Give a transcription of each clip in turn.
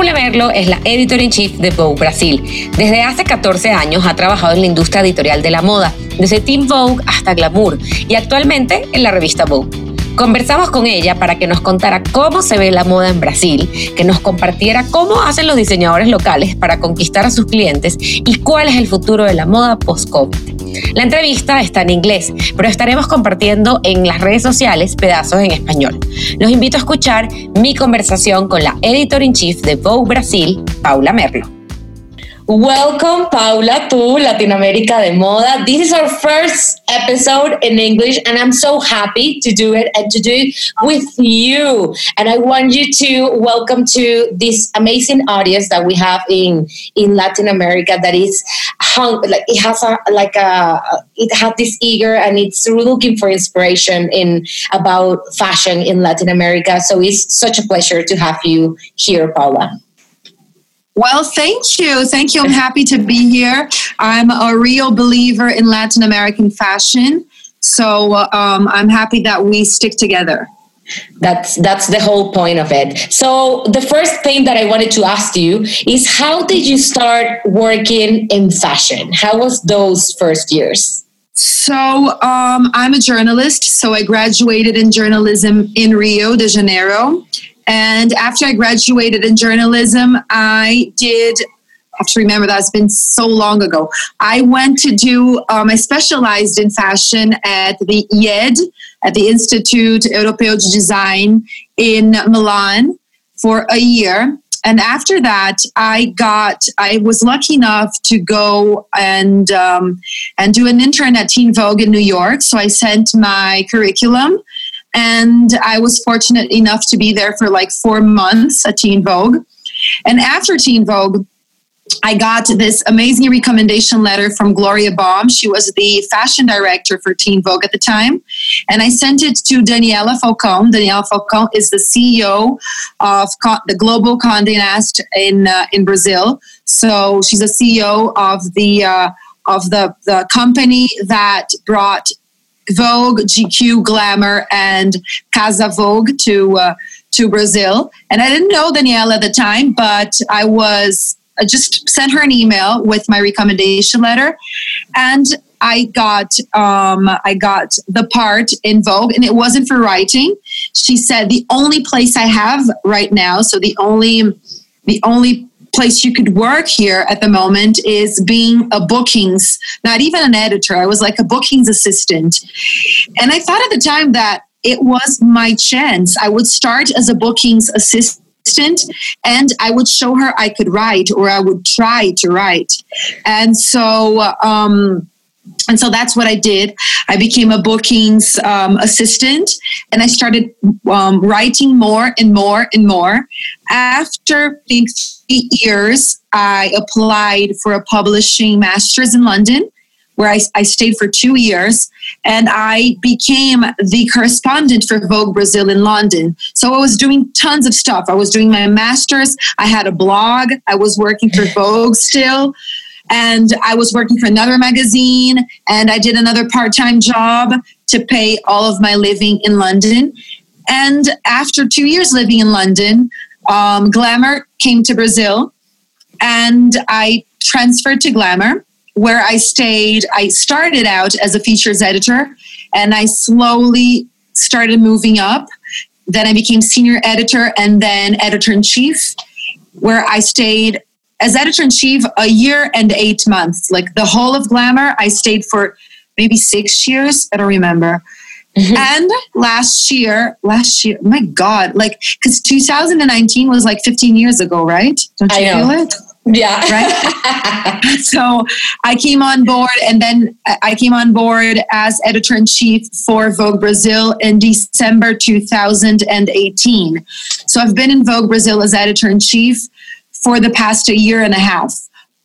Paula es la editor in chief de Vogue Brasil. Desde hace 14 años ha trabajado en la industria editorial de la moda, desde Team Vogue hasta Glamour y actualmente en la revista Vogue. Conversamos con ella para que nos contara cómo se ve la moda en Brasil, que nos compartiera cómo hacen los diseñadores locales para conquistar a sus clientes y cuál es el futuro de la moda post-COVID. La entrevista está en inglés, pero estaremos compartiendo en las redes sociales pedazos en español. Los invito a escuchar mi conversación con la editor in chief de Vogue Brasil, Paula Merlo. Welcome, Paula, to Latin America de Moda. This is our first episode in English, and I'm so happy to do it and to do it with you. And I want you to welcome to this amazing audience that we have in in Latin America. That is hung like it has a like a it has this eager and it's looking for inspiration in about fashion in Latin America. So it's such a pleasure to have you here, Paula. Well, thank you. Thank you. I'm happy to be here. I'm a real believer in Latin American fashion. So um, I'm happy that we stick together. That's that's the whole point of it. So the first thing that I wanted to ask you is how did you start working in fashion? How was those first years? So um, I'm a journalist. So I graduated in journalism in Rio de Janeiro, and after I graduated in journalism, I did have to remember that's been so long ago. I went to do, um, I specialized in fashion at the IED, at the Institute Europeo de Design in Milan for a year. And after that, I got, I was lucky enough to go and, um, and do an intern at Teen Vogue in New York. So I sent my curriculum and I was fortunate enough to be there for like four months at Teen Vogue. And after Teen Vogue, I got this amazing recommendation letter from Gloria Baume. She was the fashion director for Teen Vogue at the time. And I sent it to Daniela Falcão. Daniela Falcão is the CEO of the Globo Condé Nast in, uh, in Brazil. So she's a CEO of the, uh, of the, the company that brought Vogue, GQ, Glamour, and Casa Vogue to uh, to Brazil. And I didn't know Danielle at the time, but I was I just sent her an email with my recommendation letter, and I got um, I got the part in Vogue, and it wasn't for writing. She said the only place I have right now, so the only the only place you could work here at the moment is being a bookings, not even an editor. I was like a bookings assistant. And I thought at the time that it was my chance. I would start as a bookings assistant and I would show her I could write or I would try to write. And so, um, and so that's what I did. I became a bookings um, assistant and I started um, writing more and more and more. After being three years, I applied for a publishing master's in London, where I, I stayed for two years. And I became the correspondent for Vogue Brazil in London. So I was doing tons of stuff. I was doing my master's, I had a blog, I was working for Vogue still and I was working for another magazine and I did another part time job to pay all of my living in London. And after two years living in London, um, Glamour came to Brazil and I transferred to Glamour where I stayed. I started out as a features editor and I slowly started moving up. Then I became senior editor and then editor in chief, where I stayed as editor in chief a year and eight months. Like the whole of Glamour, I stayed for maybe six years. I don't remember. Mm-hmm. And last year, last year, my God, like, because 2019 was like 15 years ago, right? Don't you feel it? Yeah. Right. so I came on board and then I came on board as editor in chief for Vogue Brazil in December 2018. So I've been in Vogue Brazil as editor in chief for the past a year and a half.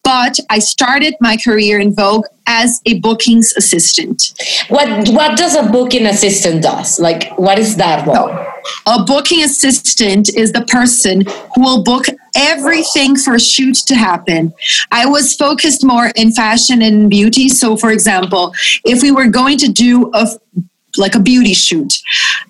But I started my career in Vogue as a bookings assistant. What what does a booking assistant does? Like what is that role? So, a booking assistant is the person who will book everything for a shoot to happen. I was focused more in fashion and beauty. So, for example, if we were going to do a like a beauty shoot.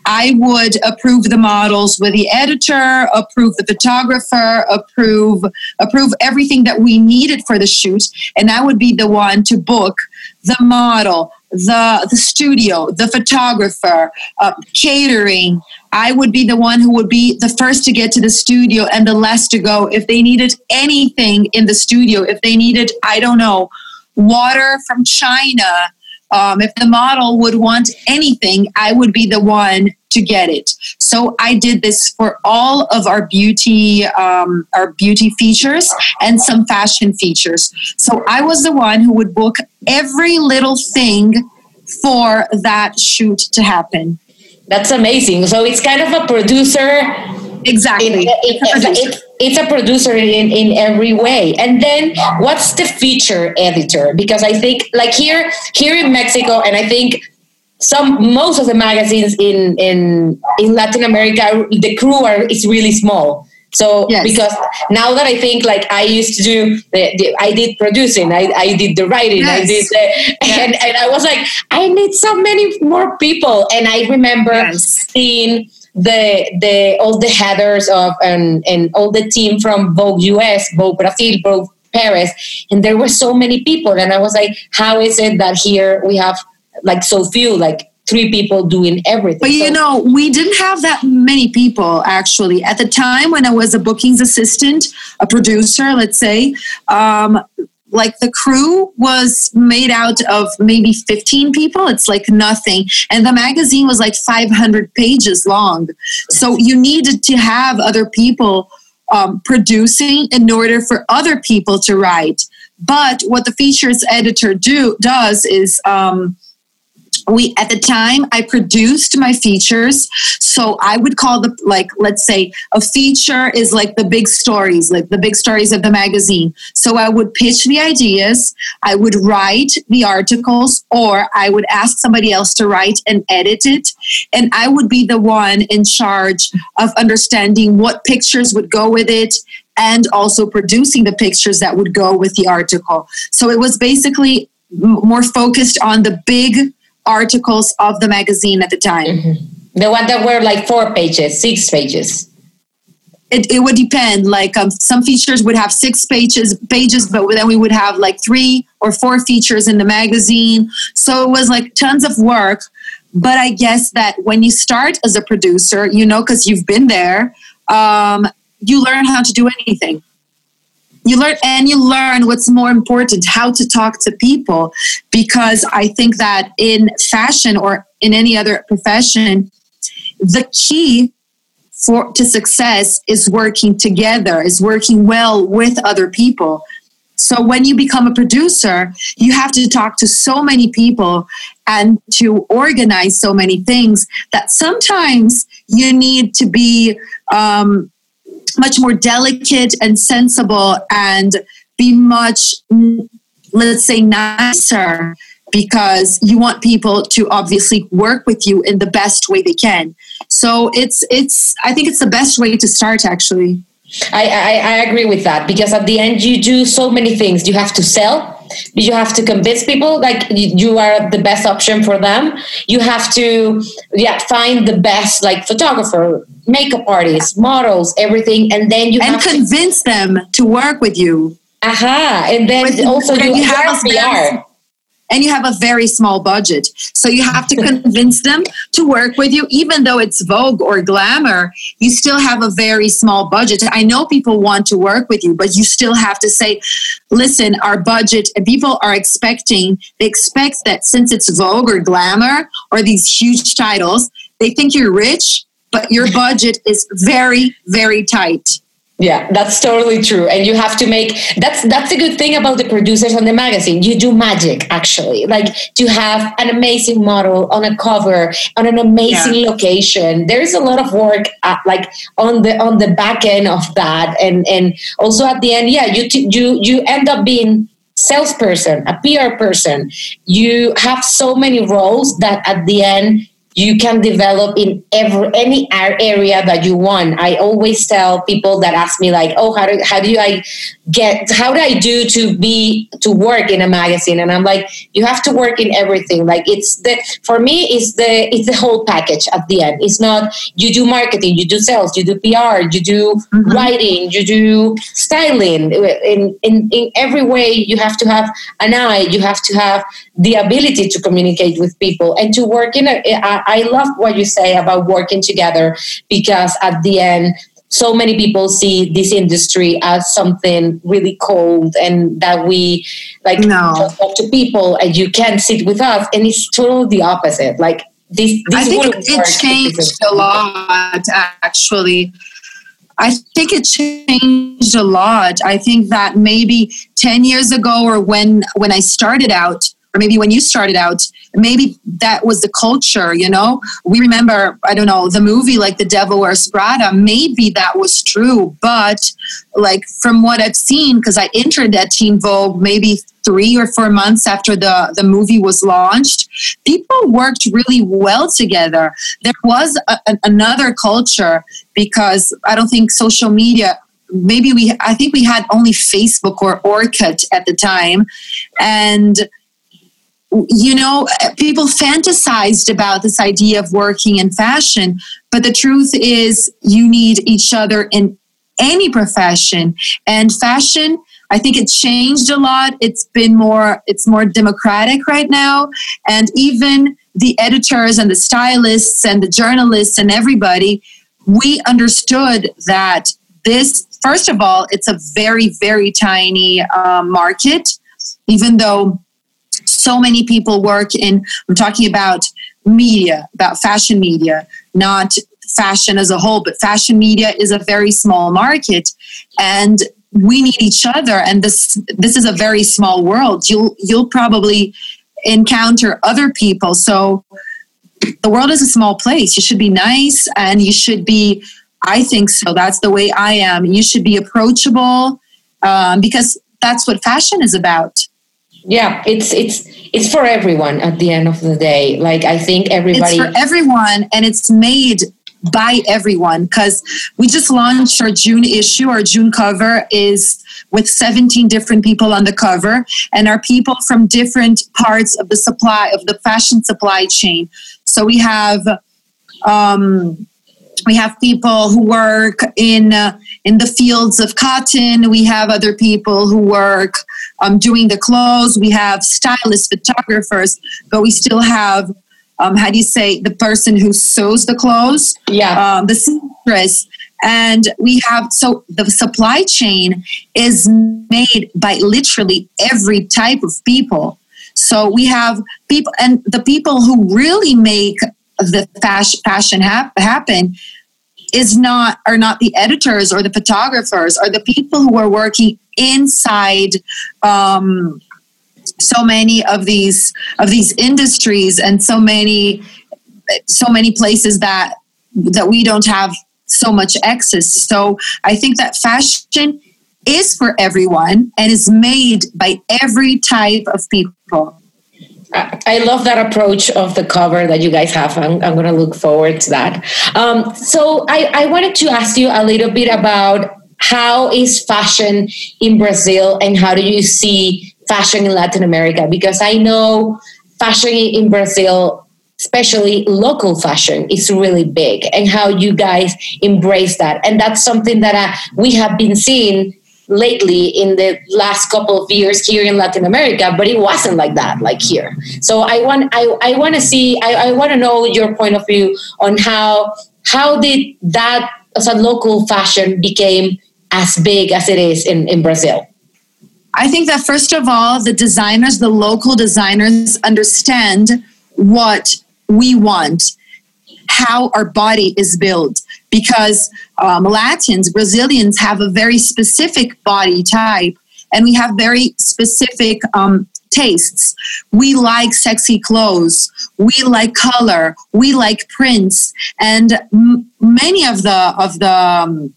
I would approve the models with the editor, approve the photographer, approve approve everything that we needed for the shoot, and I would be the one to book the model, the the studio, the photographer, uh, catering. I would be the one who would be the first to get to the studio and the last to go. If they needed anything in the studio, if they needed, I don't know, water from China, um, if the model would want anything, I would be the one to get it. So I did this for all of our beauty, um, our beauty features and some fashion features. So I was the one who would book every little thing for that shoot to happen. That's amazing. So it's kind of a producer Exactly. It, it, it's, it's, a producer in, in every way. And then what's the feature editor? Because I think like here here in Mexico, and I think some most of the magazines in in in Latin America, the crew are is really small. So yes. because now that I think like I used to do the, the I did producing, I, I did the writing, yes. I did the, yes. and, and I was like, I need so many more people. And I remember seeing the the all the headers of and and all the team from Vogue US, Vogue Brazil, Vogue Paris, and there were so many people, and I was like, how is it that here we have like so few, like three people doing everything. But you so, know, we didn't have that many people actually. At the time when I was a bookings assistant, a producer, let's say, um, like the crew was made out of maybe 15 people. It's like nothing. And the magazine was like 500 pages long. So you needed to have other people um, producing in order for other people to write. But what the features editor do does is um, we at the time i produced my features. So i would call the like let's say a feature is like the big stories like the big stories of the magazine. So i would pitch the ideas i would write the articles or i would ask somebody else to write and edit it. And i would be the one in charge of understanding what pictures would go with it and also producing the pictures that would go with the article. So it was basically more focused on the big articles of the magazine at the time. Mm-hmm. The one that were like four pages, six pages. It, it would depend. Like um, some features would have six pages, pages, but then we would have like three or four features in the magazine. So it was like tons of work. But I guess that when you start as a producer, you know, because you've been there, um, you learn how to do anything you learn and you learn what's more important how to talk to people. Because i think that in fashion or in any other profession the key for to success is working together is working well with other people. So when you become a producer you have to talk to so many people and to organize so many things that sometimes you need to be um, much more delicate and sensible and be much, let's say, nicer because you want people to obviously work with you in the best way they can. So it's it's I think it's the best way to start actually. I, I, I agree with that because at the end you do so many things. You have to sell, you have to convince people like you are the best option for them you have to yeah find the best like photographer makeup artists models everything and then you and convince to, them to work with you aha uh-huh. and then with, also you, you have PR and you have a very small budget. So you have to convince them to work with you, even though it's Vogue or Glamour, you still have a very small budget. I know people want to work with you, but you still have to say, listen, our budget, and people are expecting, they expect that since it's Vogue or Glamour or these huge titles, they think you're rich, but your budget is very, very tight. Yeah, that's totally true. And you have to make that's that's a good thing about the producers on the magazine. You do magic actually. Like to have an amazing model on a cover on an amazing yeah. location. There is a lot of work at, like on the on the back end of that and and also at the end yeah, you t- you you end up being salesperson, a PR person. You have so many roles that at the end you can develop in every any area that you want. I always tell people that ask me like, "Oh, how do how do I get how do I do to be to work in a magazine?" And I'm like, "You have to work in everything. Like it's the for me it's the it's the whole package at the end. It's not you do marketing, you do sales, you do PR, you do mm-hmm. writing, you do styling. In in in every way, you have to have an eye. You have to have the ability to communicate with people and to work in a. I, I love what you say about working together because at the end, so many people see this industry as something really cold and that we like no. talk to people and you can't sit with us and it's totally the opposite like this, this i think it changed a lot actually I think it changed a lot. I think that maybe 10 years ago or when when I started out, or maybe when you started out, maybe that was the culture, you know? We remember, I don't know, the movie like The Devil Wears Prada, maybe that was true, but like from what I've seen, because I entered at Teen Vogue maybe three or four months after the, the movie was launched, people worked really well together. There was a, a, another culture because I don't think social media maybe we i think we had only facebook or orkut at the time and you know, people fantasized about this idea of working in fashion, but the truth is, you need each other in any profession. And fashion, I think it changed a lot. It's been more, it's more democratic right now. And even the editors and the stylists and the journalists and everybody, we understood that this, first of all, it's a very, very tiny uh, market, even though so many people work in, I'm talking about media, about fashion media, not fashion as a whole, but fashion media is a very small market. And we need each other. And this, this is a very small world. You'll, you'll probably encounter other people. So the world is a small place. You should be nice and you should be, I think so. That's the way I am. You should be approachable um, because that's what fashion is about yeah it's it's it's for everyone at the end of the day. Like i think everybody it's for everyone and it's made by everyone because we just launched our june issue. Our june cover is with 17 different people on the cover and are people from different parts of the supply of the fashion supply chain. So we have um, we have people who work in uh, in the fields of cotton. We have other people who work um, doing the clothes. We have stylists, photographers, but we still have um, how do you say the person who sews the clothes? Yeah, um, the seamstress. And we have so the supply chain is made by literally every type of people. So we have people, and the people who really make the fashion, fashion happen is not are not the editors or the photographers or the people who are working inside um, so many of these of these industries and so many so many places that that we don't have so much access. So i think that fashion is for everyone and is made by every type of people I love that approach of the cover that you guys have. I'm, I'm going to look forward to that. Um, so I, I wanted to ask you a little bit about how is fashion in Brazil and how do you see fashion in Latin America? Because I know fashion in Brazil, especially local fashion, is really big and how you guys embrace that. And that's something that uh, we have been seeing lately in the last couple of years here in Latin America, but it wasn't like that, like here. So I want I, I want to see I, I want to know your point of view on how how did that as a local fashion became as big as it is in, in Brazil? I think that first of all, the designers, the local designers understand what we want, how our body is built. Because um, Latins, Brazilians have a very specific body type, and we have very specific um, tastes. We like sexy clothes. We like color. We like prints, and m- many of the of the um,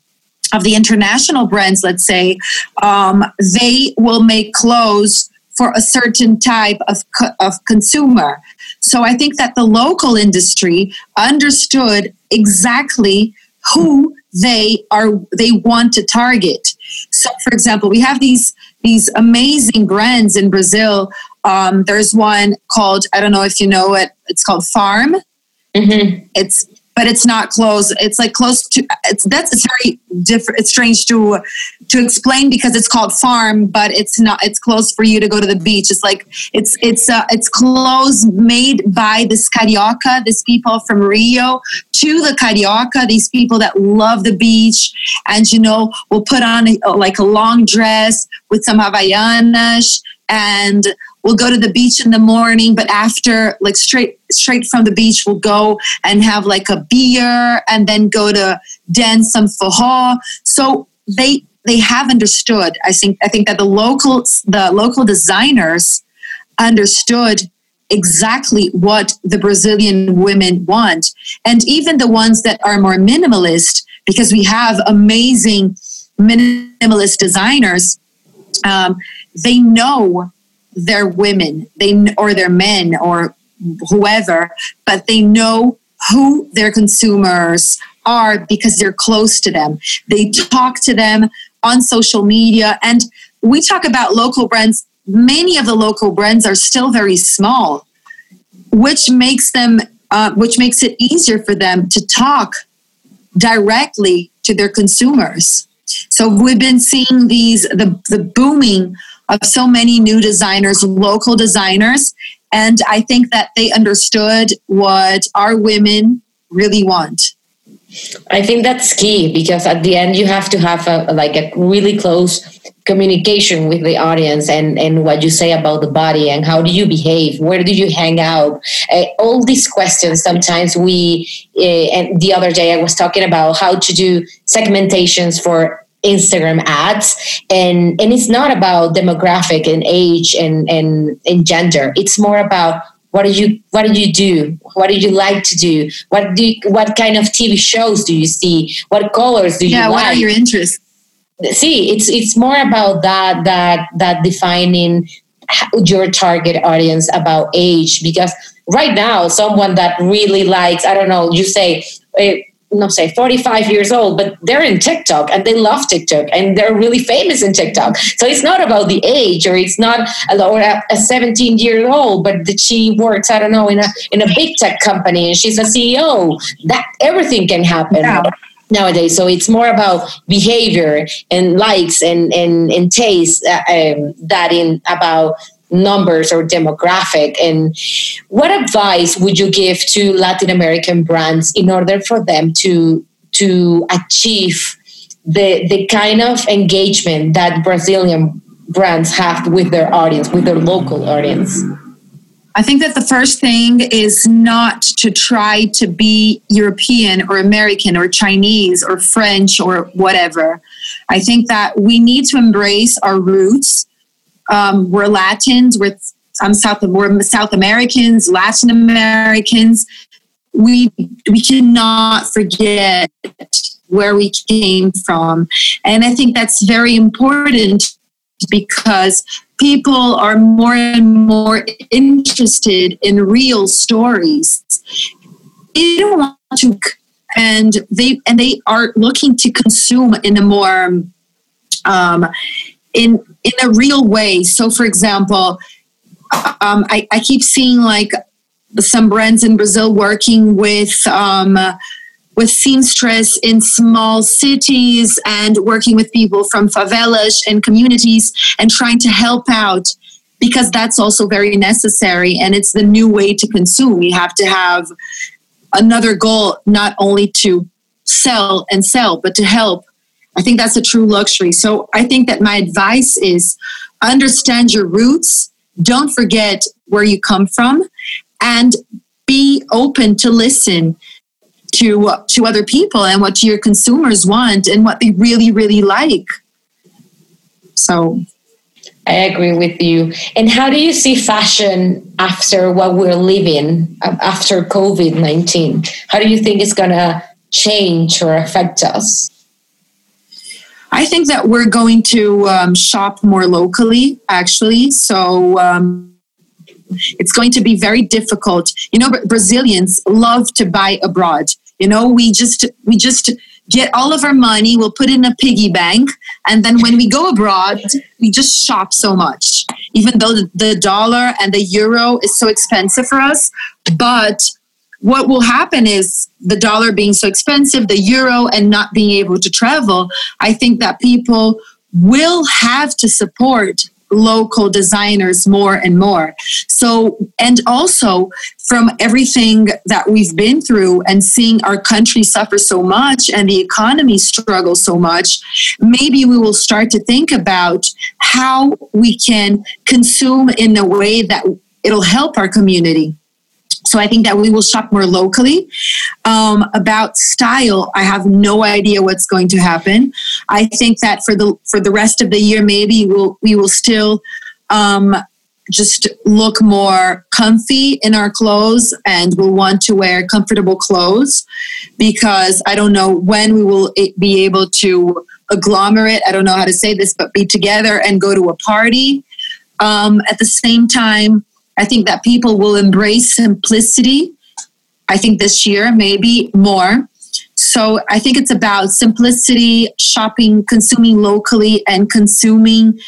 of the international brands, let's say, um, they will make clothes for a certain type of, co- of consumer. So I think that the local industry understood exactly who they are they want to target. So, for example, we have these these amazing brands in Brazil. Um, there's one called I don't know if you know it. It's called Farm. Mm-hmm. It's but it's not close. It's like close to. It's that's it's very different. It's strange to to explain because it's called farm, but it's not. It's close for you to go to the beach. It's like it's it's uh, it's clothes made by this carioca, this people from Rio to the carioca. These people that love the beach and you know will put on a, like a long dress with some havaianas and we'll go to the beach in the morning but after like straight straight from the beach we'll go and have like a beer and then go to dance some forró so they they have understood i think i think that the local the local designers understood exactly what the brazilian women want. And even the ones that are more minimalist because we have amazing minimalist designers um, they know they're women. They or they're men or whoever but they know who their consumers are because they're close to them. They talk to them on social media and we talk about local brands. Many of the local brands are still very small which makes them uh, which makes it easier for them to talk directly to their consumers. So we've been seeing these the, the booming of so many new designers, local designers. And I think that they understood what our women really want. I think that's key because at the end you have to have a, like a really close communication with the audience and and what you say about the body and how do you behave where do you hang out uh, all these questions sometimes we uh, and the other day I was talking about how to do segmentations for Instagram ads and and it's not about demographic and age and and, and gender. It's more about what do you what do you do? What do you like to do? What do you, what kind of TV shows do you see? What colors do you yeah, like what are your interests? See it's it's more about that that that defining your target audience about age because right now someone that really likes i don't know you say eh, not say 45 years old, but they're in TikTok and they love TikTok and they're really famous in TikTok. So it's not about the age or it's not or a 17 year old, but that she works, I don't know, in a in a big tech company and she's a CEO. That everything can happen. Yeah. Nowadays, so it's more about behavior and likes and and, and taste uh, um, that in about numbers or demographic and what advice would you give to latin american brands in order for them to to achieve the the kind of engagement that brazilian brands have with their audience with their local audience I think that the first thing is not to try to be European or American or Chinese or French or whatever. I think that we need to embrace our roots um, we're Latins, we're um, South, we're South Americans, Latin Americans. We we cannot forget where we came from, and I think that's very important because people are more and more interested in real stories. They don't want to, and they and they are looking to consume in a more um, in in a real way. So, for example, um, I, I, keep seeing like some brands in Brazil working with um, with seamstress in small cities and working with people from favelas and communities and trying to help out because that's also very necessary and it's the new way to consume. You have to have another goal, not only to sell and sell, but to help I think that's a true luxury. So I think that my advice is understand your roots, don't forget where you come from, and be open to listen to to other people and what your consumers want and what they really really like so I agree with you. And how do you see fashion after what we're living after COVID 19? How do you think it's going to change or affect us? I think that we're going to um, shop more locally, actually. So um, it's going to be very difficult. You know, Brazilians love to buy abroad. You know, we just we just get all of our money, we'll put it in a piggy bank, and then when we go abroad, we just shop so much. Even though the dollar and the euro is so expensive for us, but what will happen is the dollar being so expensive, the euro, and not being able to travel. I think that people will have to support local designers more and more. So, and also from everything that we've been through and seeing our country suffer so much and the economy struggle so much, maybe we will start to think about how we can consume in a way that it'll help our community. So I think that we will shop more locally. Um, about style, I have no idea what's going to happen. I think that for the for the rest of the year, maybe we'll we will still um, just look more comfy in our clothes and we'll want to wear comfortable clothes because I don't know when we will be able to agglomerate. I don't know how to say this, but be together and go to a party. Um, at the same time, I think that people will embrace simplicity. I think this year, maybe more. So I think it's about simplicity, shopping, consuming locally, and consuming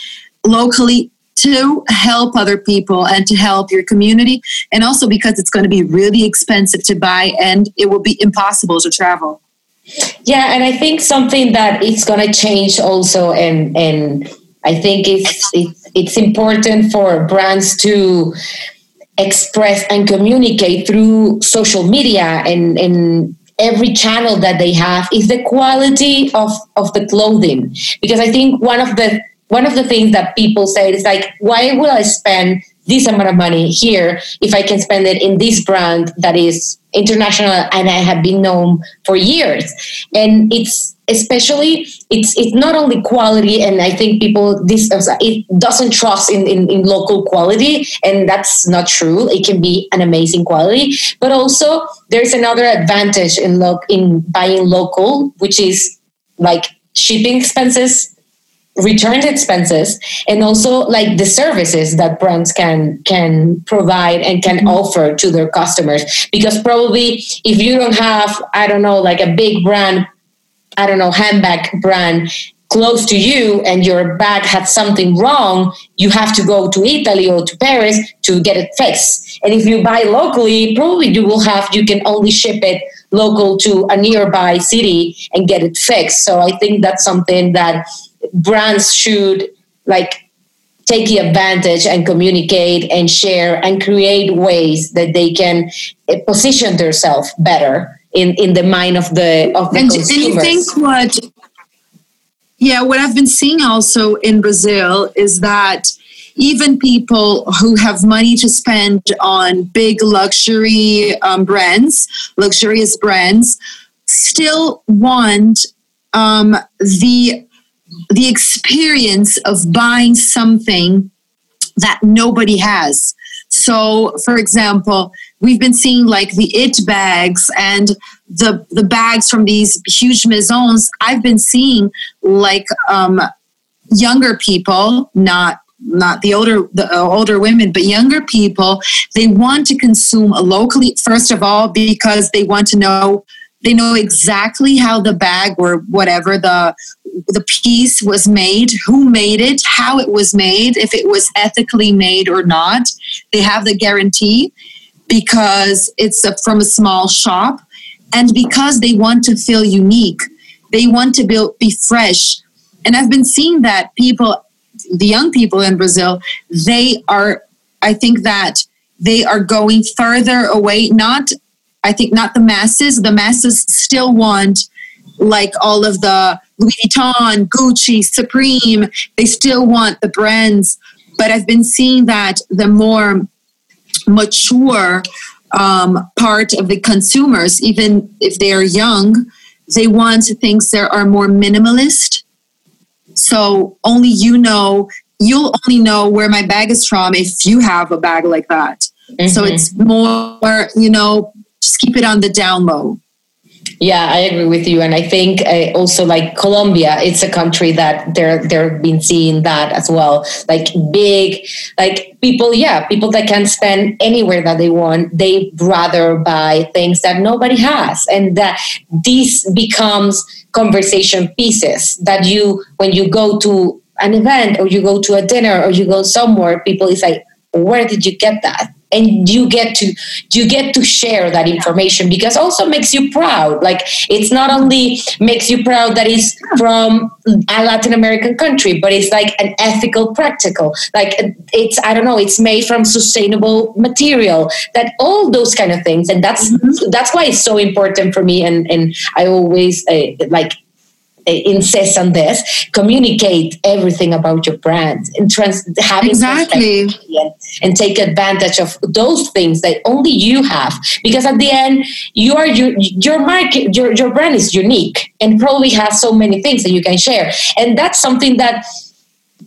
locally to help other people and to help your community. And also because it's going to be really expensive to buy and it will be impossible to travel. Yeah, and I think something that it's going to change also, and and I think it's it's it's important for brands to express and communicate through social media and, and every channel that they have is the quality of, of the clothing. Because i think one of the one of the things that people say is like why will i spend this amount of money here if i can spend it in this brand that is international and i have been known for years. And it's especially it's it's not only quality and i think people this uh, it doesn't trust in, in, in local quality and that's not true. It can be an amazing quality. But also there's another advantage in lo- in buying local which is like shipping expenses return expenses and also like the services that brands can can provide and can mm-hmm. offer to their customers because probably if you don't have i don't know like a big brand I don't know, handbag brand close to you and your bag had something wrong, you have to go to Italy or to Paris to get it fixed. And if you buy locally, probably you will have, you can only ship it local to a nearby city and get it fixed. So I think that's something that brands should like take the advantage and communicate and share and create ways that they can eh, position themselves better in in the mind of the of the and, consumers. And you think what? Yeah, what I've been seeing also in Brazil is that even people who have money to spend on big luxury um, brands, luxurious brands, still want um, the the experience of buying something that nobody has. So, for example, we've been seeing like the it bags and the the bags from these huge maisons. I've been seeing like um, younger people, not not the older the uh, older women but younger people they want to consume locally first of all because they want to know they know exactly how the bag or whatever the the piece was made, who made it, how it was made, if it was ethically made or not. They have the guarantee because it's a, from a small shop and because they want to feel unique. They want to be, be fresh. And I've been seeing that people, the young people in Brazil, they are, I think that they are going further away, not, I think, not the masses. The masses still want like all of the Louis Vuitton, Gucci, Supreme, they still want the brands. But I've been seeing that the more mature um, part of the consumers, even if they are young, they want things that are more minimalist. So only you know, you'll only know where my bag is from if you have a bag like that. Mm-hmm. So it's more, you know, just keep it on the down low. Yeah, I agree with you, and I think uh, also like Colombia, it's a country that they're they're been seeing that as well. Like big, like people, yeah, people that can spend anywhere that they want. They rather buy things that nobody has, and that this becomes conversation pieces that you when you go to an event or you go to a dinner or you go somewhere, people is like, where did you get that? And you get to you get to share that information because also makes you proud. Like it's not only makes you proud that it's from a latin american country but it's like an ethical practical. Like it's i don't know it's made from sustainable material that all those kind of things. And that's mm-hmm. that's why it's so important for me. And and i always uh, like on this communicate everything about your brand and trans having exactly. and, and, take advantage of those things that only you have. Because at the end you are your your market your, your brand is unique and probably has so many things that you can share. And that's something that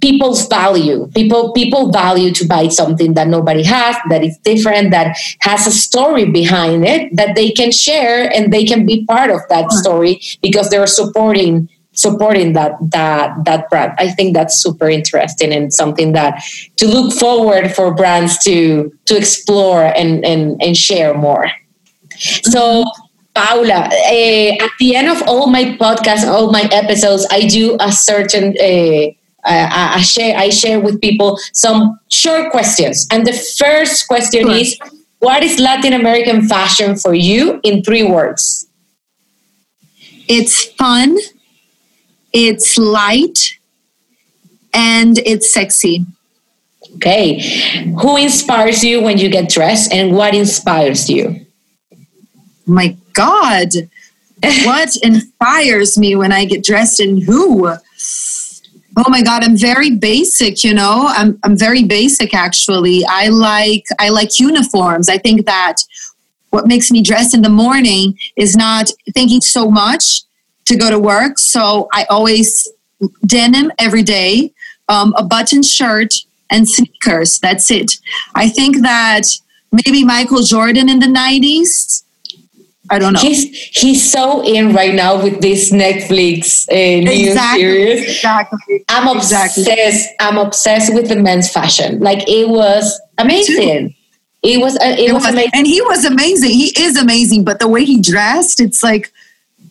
people's value. People people value to buy something that nobody has that is different that has a story behind it that they can share and they can be part of that story because they're supporting supporting that that that brand. I think that's super interesting and something that to look forward for brands to to explore and and, and share more. So Paula, uh, at the end of all my podcasts, all my episodes, I do a certain uh, I, I, share I share with people some short questions. And the first question sure. is what is Latin American fashion for you in three words? It's fun, it's light, and it's sexy. Okay. Who inspires you when you get dressed and what inspires you? My God. what inspires me when I get dressed and who? Oh my god, I'm very basic, you know. I'm I'm very basic actually. I like I like uniforms. I think that what makes me dress in the morning is not thinking so much to go to work. So I always denim every day, um, a button shirt and sneakers. That's it. I think that maybe Michael Jordan in the 90s I don't know. He's he's so in right now with this Netflix uh, new exactly, series. Exactly. I'm obsessed. Exactly. I'm obsessed with the men's fashion. Like it was amazing. It was uh, it, it was, was, amazing, and he was amazing. He is amazing, but the way he dressed, it's like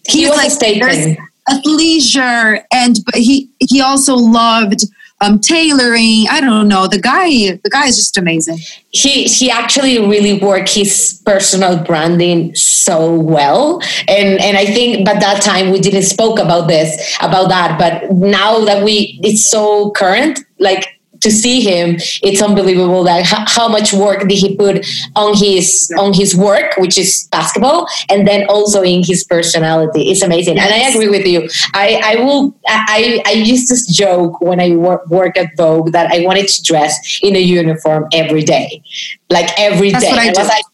he was like a. Athleisure, and but he he also loved um, tailoring. I don't know. The guy, the guy is just amazing. He he actually really worked his personal branding so well, and and I think, but that time we didn't spoke about this about that. But now that we, it's so current. Like to see him it's unbelievable that how, how, much work did he put on his on his work which is basketball and then also in his personality. It's amazing. Yes. and i agree with you. I i will i i used to joke when i work, work at vogue that i wanted to dress in a uniform every day. Like every That's day. I, I was like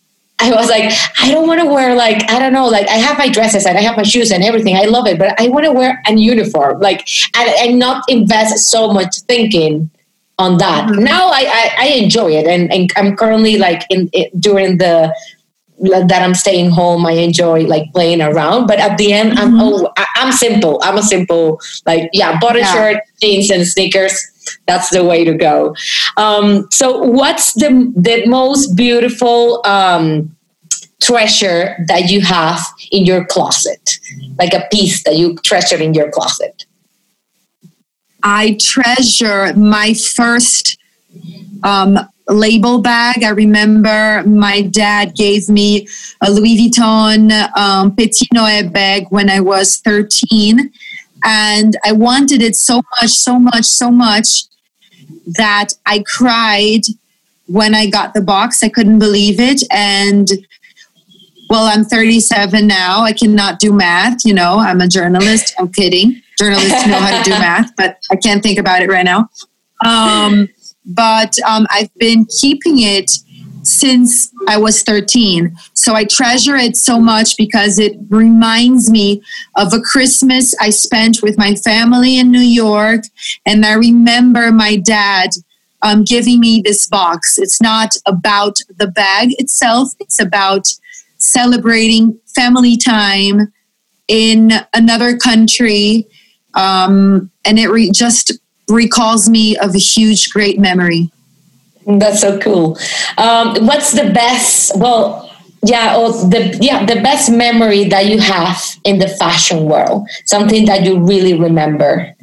I was like, I don't want to wear like I don't know, like I have my dresses and I have my shoes and everything. I love it, but I want to wear a uniform, like and, and not invest so much thinking on that. Mm-hmm. Now I, I, I, enjoy it, and, and I'm currently like in it, during the that I'm staying home. I enjoy like playing around, but at the end, mm-hmm. I'm oh, I, am simple. I'm a simple like yeah, button yeah. shirt, jeans, and sneakers. That's the way to go. Um, so, what's the the most beautiful um, treasure that you have in your closet? Like a piece that you treasure in your closet? I treasure my first um, label bag. I remember my dad gave me a Louis Vuitton um, Petit Noé bag when I was 13. And I wanted it so much, so much, so much that I cried when I got the box. I couldn't believe it. And well, I'm 37 now. I cannot do math. You know, I'm a journalist. I'm kidding journalists know how to do math, but I can't think about it right now. Um, but um, I've been keeping it since I was 13. So I treasure it so much because it reminds me of a Christmas I spent with my family in New York. And I remember my dad um, giving me this box. It's not about the bag itself, it's about celebrating family time in another country. Um, and it re- just recalls me of a huge, great memory. That's so cool. Um, what's the best? Well, yeah, or the yeah the best memory that you have in the fashion world. Something that you really remember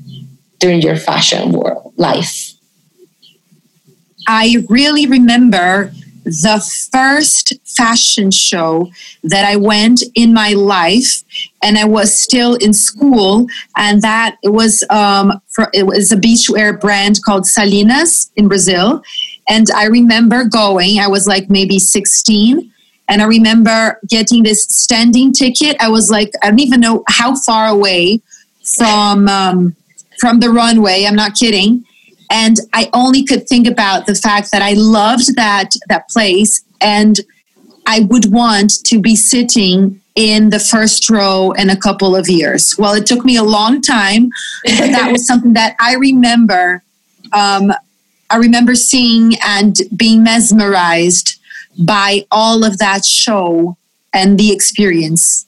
during your fashion world life. I really remember the first fashion show that I went in my life, and I was still in school, and that it was um, for, it was a beachwear brand called Salinas in Brazil, and I remember going. I was like maybe sixteen, and I remember getting this standing ticket. I was like, I don't even know how far away from um, from the runway. I'm not kidding and I only could think about the fact that I loved that that place and I would want to be sitting in the first row in a couple of years. Well, it took me a long time, but that was something that I remember. Um, I remember seeing and being mesmerized by all of that show and the experience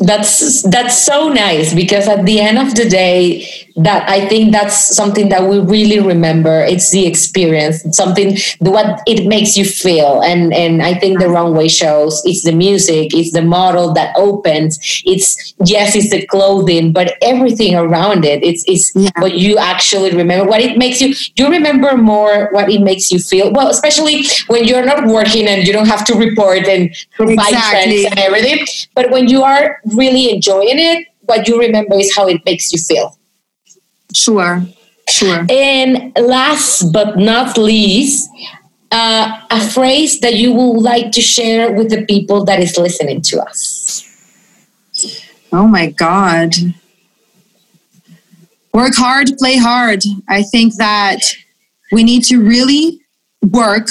that's that's so nice because at the end of the day that i think that's something that we really remember. It's the experience. It's something what it makes you feel. And and i think the runway shows. It's the music. It's the model that opens. It's yes it's the clothing but everything around it. It's it's yeah. what you actually remember. What it makes you you remember more what it makes you feel. Well especially when you're not working and you don't have to report and provide exactly. trends and everything. But when you are really enjoying it, what you remember is how it makes you feel. Sure, sure. And last but not least, uh, a phrase that you would like to share with the people that is listening to us. Oh my God. Work hard, play hard. I think that we need to really work,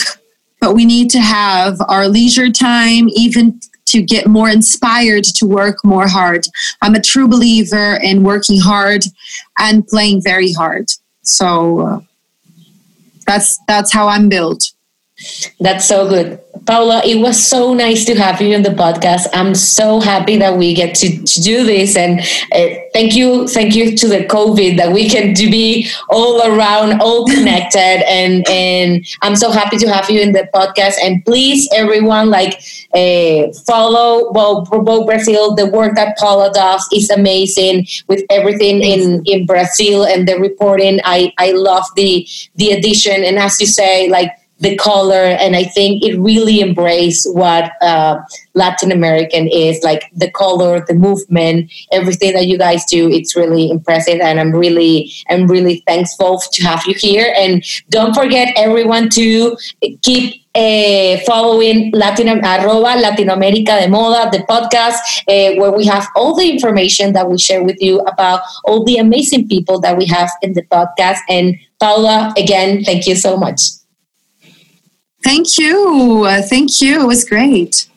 but we need to have our leisure time, even to get more inspired to work more hard. I'm a true believer in working hard and playing very hard. So uh, that's that's how I'm built. That's so good. Paula, it was so nice to have you in the podcast. I'm so happy that we get to, to do this. And uh, thank you, thank you to the COVID that we can to be all around, all connected. and and I'm so happy to have you in the podcast. And please, everyone, like uh, follow Vogue Brazil. The work that Paula does is amazing with everything in in Brazil and the reporting. I I love the the addition. And as you say, like the color and i think it really embraced what uh, latin american is like the color the movement everything that you guys do it's really impressive and i'm really i'm really thankful to have you here and don't forget everyone to keep uh, following Latin arroba Latinoamérica de Moda, the podcast, uh, where we have all the information that we share with you about all the amazing people that we have in the podcast. And Paula, again, thank you so much. Thank you. Uh, thank you. It was great.